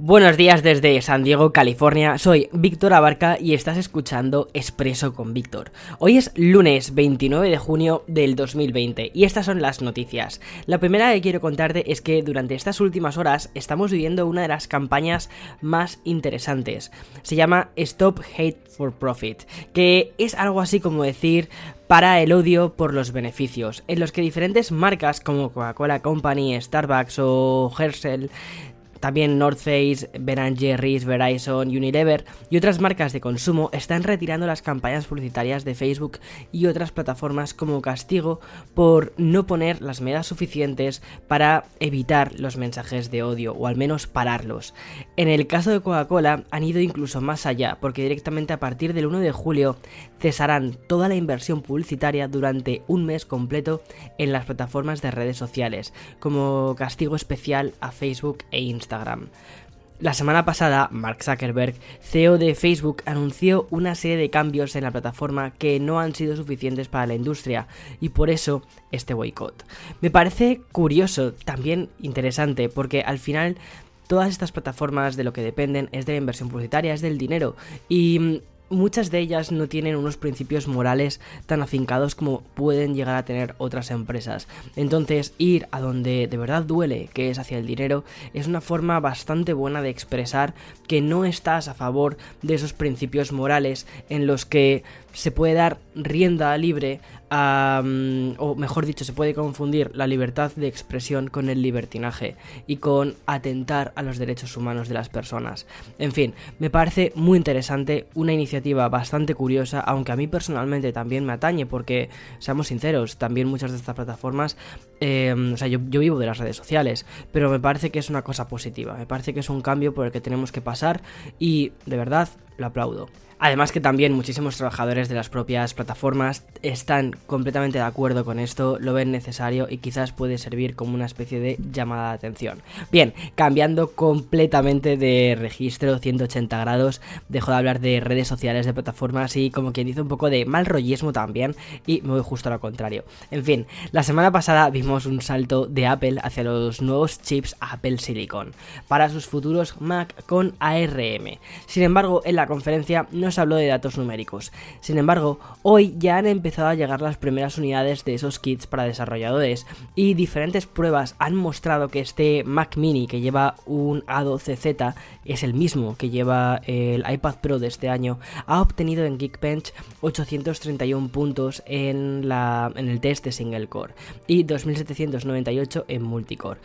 Buenos días desde San Diego, California. Soy Víctor Abarca y estás escuchando Expreso con Víctor. Hoy es lunes 29 de junio del 2020 y estas son las noticias. La primera que quiero contarte es que durante estas últimas horas estamos viviendo una de las campañas más interesantes. Se llama Stop Hate for Profit, que es algo así como decir para el odio por los beneficios, en los que diferentes marcas como Coca-Cola Company, Starbucks o Herschel también North Face, Ben Jerry's, Verizon, Unilever y otras marcas de consumo están retirando las campañas publicitarias de Facebook y otras plataformas como castigo por no poner las medidas suficientes para evitar los mensajes de odio o al menos pararlos. En el caso de Coca-Cola han ido incluso más allá porque directamente a partir del 1 de julio cesarán toda la inversión publicitaria durante un mes completo en las plataformas de redes sociales como castigo especial a Facebook e Instagram. La semana pasada, Mark Zuckerberg, CEO de Facebook, anunció una serie de cambios en la plataforma que no han sido suficientes para la industria y por eso este boicot. Me parece curioso, también interesante, porque al final todas estas plataformas de lo que dependen es de la inversión publicitaria, es del dinero y mm, muchas de ellas no tienen unos principios morales tan afincados como pueden llegar a tener otras empresas. Entonces, ir a donde de verdad duele, que es hacia el dinero, es una forma bastante buena de expresar que no estás a favor de esos principios morales en los que se puede dar rienda libre o mejor dicho, se puede confundir la libertad de expresión con el libertinaje y con atentar a los derechos humanos de las personas. En fin, me parece muy interesante, una iniciativa bastante curiosa, aunque a mí personalmente también me atañe porque, seamos sinceros, también muchas de estas plataformas, eh, o sea, yo vivo de las redes sociales, pero me parece que es una cosa positiva, me parece que es un cambio por el que tenemos que pasar y de verdad lo aplaudo. Además que también muchísimos trabajadores de las propias plataformas están completamente de acuerdo con esto, lo ven necesario y quizás puede servir como una especie de llamada de atención. Bien, cambiando completamente de registro 180 grados, dejo de hablar de redes sociales, de plataformas y como quien dice un poco de mal rollismo también y me voy justo a lo contrario. En fin, la semana pasada vimos un salto de Apple hacia los nuevos chips Apple Silicon para sus futuros Mac con ARM. Sin embargo, en la conferencia no se habló de datos numéricos. Sin embargo, hoy ya han empezado a llegar las primeras unidades de esos kits para desarrolladores y diferentes pruebas han mostrado que este Mac mini que lleva un A12Z es el mismo que lleva el iPad Pro de este año, ha obtenido en Geekbench 831 puntos en, en el test de single core y 2798 en multicore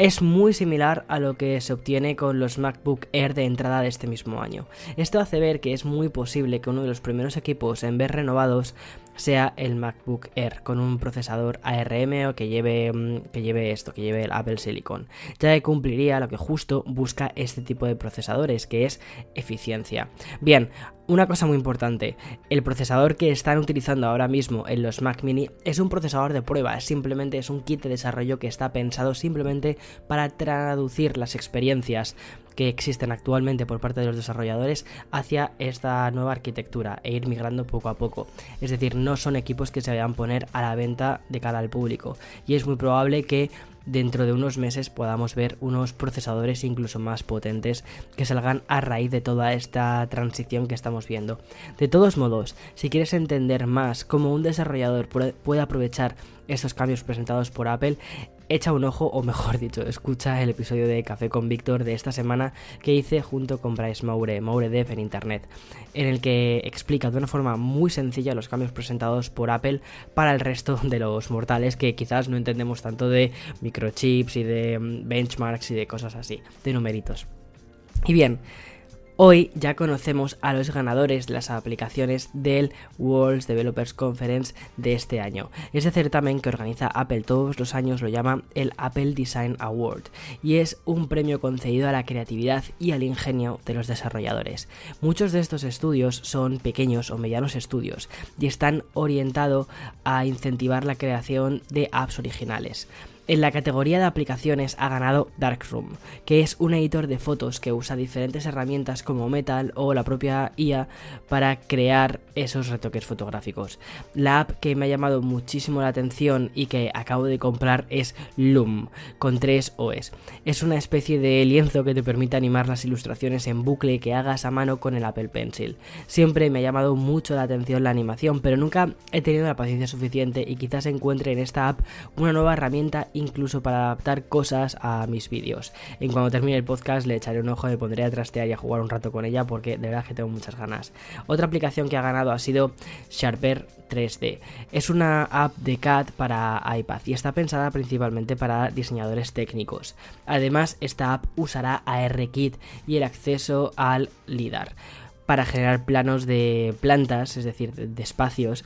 es muy similar a lo que se obtiene con los MacBook Air de entrada de este mismo año. Esto hace ver que es muy posible que uno de los primeros equipos en ver renovados sea el MacBook Air con un procesador ARM o que lleve, mm, que lleve esto, que lleve el Apple Silicon, ya que cumpliría lo que justo busca este tipo de procesadores, que es eficiencia. Bien, una cosa muy importante, el procesador que están utilizando ahora mismo en los Mac mini es un procesador de prueba, simplemente es un kit de desarrollo que está pensado simplemente para traducir las experiencias que existen actualmente por parte de los desarrolladores hacia esta nueva arquitectura e ir migrando poco a poco. Es decir, no son equipos que se vayan a poner a la venta de cara al público y es muy probable que dentro de unos meses podamos ver unos procesadores incluso más potentes que salgan a raíz de toda esta transición que estamos viendo. De todos modos, si quieres entender más cómo un desarrollador puede aprovechar estos cambios presentados por Apple, echa un ojo, o mejor dicho, escucha el episodio de Café con Víctor de esta semana que hice junto con Bryce Moure, Moure Dev en Internet, en el que explica de una forma muy sencilla los cambios presentados por Apple para el resto de los mortales que quizás no entendemos tanto de microchips y de mm, benchmarks y de cosas así, de numeritos. Y bien, Hoy ya conocemos a los ganadores de las aplicaciones del World Developers Conference de este año. Este certamen que organiza Apple todos los años lo llama el Apple Design Award y es un premio concedido a la creatividad y al ingenio de los desarrolladores. Muchos de estos estudios son pequeños o medianos estudios y están orientados a incentivar la creación de apps originales. En la categoría de aplicaciones ha ganado Darkroom, que es un editor de fotos que usa diferentes herramientas como Metal o la propia IA para crear esos retoques fotográficos. La app que me ha llamado muchísimo la atención y que acabo de comprar es Loom, con tres OS. Es una especie de lienzo que te permite animar las ilustraciones en bucle que hagas a mano con el Apple Pencil. Siempre me ha llamado mucho la atención la animación, pero nunca he tenido la paciencia suficiente y quizás encuentre en esta app una nueva herramienta incluso para adaptar cosas a mis vídeos. En cuando termine el podcast le echaré un ojo, me pondré a trastear y a jugar un rato con ella porque de verdad que tengo muchas ganas. Otra aplicación que ha ganado ha sido Sharper 3D. Es una app de CAD para iPad y está pensada principalmente para diseñadores técnicos. Además, esta app usará ARKit y el acceso al LIDAR para generar planos de plantas, es decir, de espacios,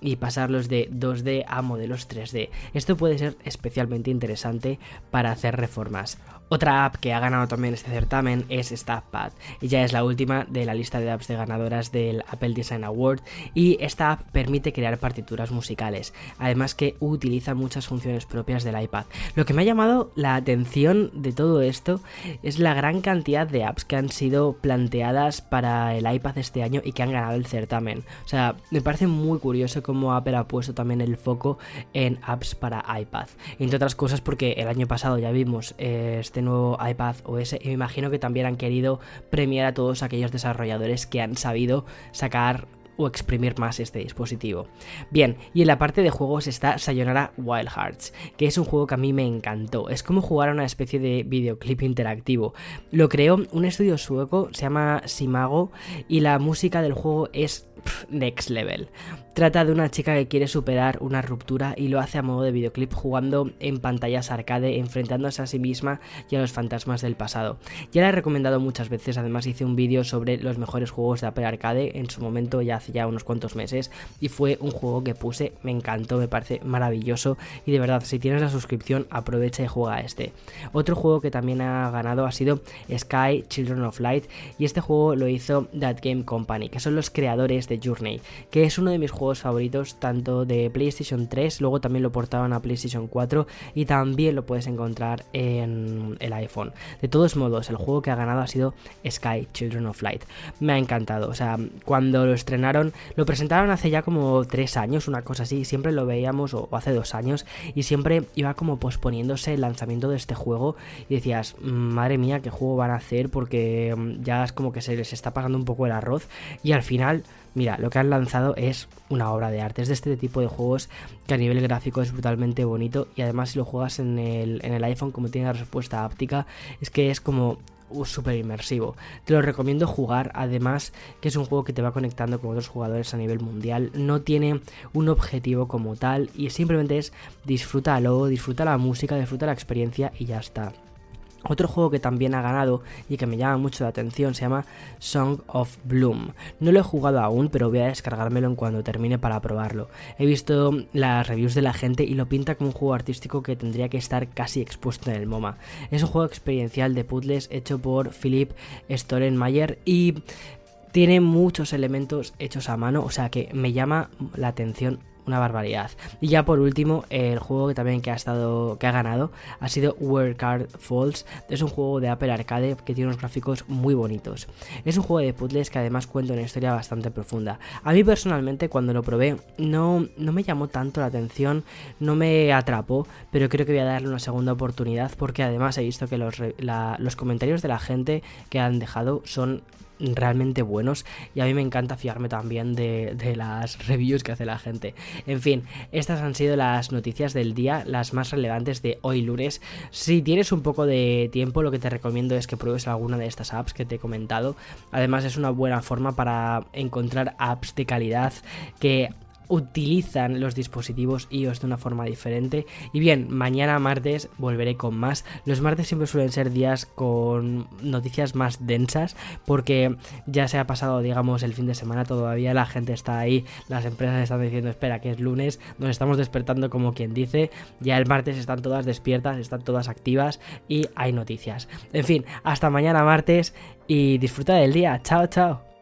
y pasarlos de 2D a modelos 3D. Esto puede ser especialmente interesante para hacer reformas. Otra app que ha ganado también este certamen es StaffPad. Ella es la última de la lista de apps de ganadoras del Apple Design Award y esta app permite crear partituras musicales, además que utiliza muchas funciones propias del iPad. Lo que me ha llamado la atención de todo esto es la gran cantidad de apps que han sido planteadas para el iPad este año y que han ganado el certamen. O sea, me parece muy curioso cómo Apple ha puesto también el foco en apps para iPad. Entre otras cosas porque el año pasado ya vimos este este nuevo iPad OS y me imagino que también han querido premiar a todos aquellos desarrolladores que han sabido sacar o exprimir más este dispositivo. Bien, y en la parte de juegos está Sayonara Wild Hearts, que es un juego que a mí me encantó. Es como jugar a una especie de videoclip interactivo. Lo creó un estudio sueco, se llama Simago, y la música del juego es next level. Trata de una chica que quiere superar una ruptura y lo hace a modo de videoclip jugando en pantallas arcade, enfrentándose a sí misma y a los fantasmas del pasado. Ya la he recomendado muchas veces, además hice un vídeo sobre los mejores juegos de Apple Arcade en su momento ya hace ya unos cuantos meses y fue un juego que puse, me encantó, me parece maravilloso y de verdad si tienes la suscripción aprovecha y juega este. Otro juego que también ha ganado ha sido Sky Children of Light y este juego lo hizo That Game Company, que son los creadores de Journey, que es uno de mis juegos favoritos tanto de PlayStation 3, luego también lo portaban a PlayStation 4 y también lo puedes encontrar en el iPhone. De todos modos, el juego que ha ganado ha sido Sky Children of Light. Me ha encantado, o sea, cuando lo estrenaron, lo presentaron hace ya como 3 años, una cosa así, siempre lo veíamos, o hace 2 años, y siempre iba como posponiéndose el lanzamiento de este juego y decías, madre mía, qué juego van a hacer porque mm, ya es como que se les está pasando un poco el arroz y al final Mira, lo que han lanzado es una obra de arte. Es de este tipo de juegos que a nivel gráfico es brutalmente bonito y además si lo juegas en el, en el iPhone como tiene la respuesta áptica, es que es como súper inmersivo. Te lo recomiendo jugar, además que es un juego que te va conectando con otros jugadores a nivel mundial. No tiene un objetivo como tal y simplemente es disfrútalo, disfruta la música, disfruta la experiencia y ya está. Otro juego que también ha ganado y que me llama mucho la atención se llama Song of Bloom. No lo he jugado aún, pero voy a descargármelo en cuando termine para probarlo. He visto las reviews de la gente y lo pinta como un juego artístico que tendría que estar casi expuesto en el MoMA. Es un juego experiencial de puzzles hecho por Philip Storenmayer y tiene muchos elementos hechos a mano, o sea que me llama la atención una barbaridad. Y ya por último, el juego que también que ha estado que ha ganado ha sido Where Card Falls. Es un juego de Apple Arcade que tiene unos gráficos muy bonitos. Es un juego de puzzles que además cuenta una historia bastante profunda. A mí personalmente cuando lo probé no, no me llamó tanto la atención, no me atrapó, pero creo que voy a darle una segunda oportunidad porque además he visto que los, los comentarios de la gente que han dejado son realmente buenos y a mí me encanta fiarme también de, las reviews que hace la gente. En fin, estas han sido las noticias del día, las más relevantes de hoy lunes. Si tienes un poco de tiempo, lo que te recomiendo es que pruebes alguna de estas apps que te he comentado. Además es una buena forma para encontrar apps de calidad que utilizan los dispositivos iOS de una forma diferente. Y bien, mañana martes volveré con más. Los martes siempre suelen ser días con noticias más densas porque ya se ha pasado, digamos, el fin de semana, todavía la gente está ahí, las empresas están diciendo, espera, que es lunes, nos estamos despertando como quien dice, ya el martes están todas despiertas, están todas activas y hay noticias. En fin, hasta mañana martes y disfruta del día. Chao, chao.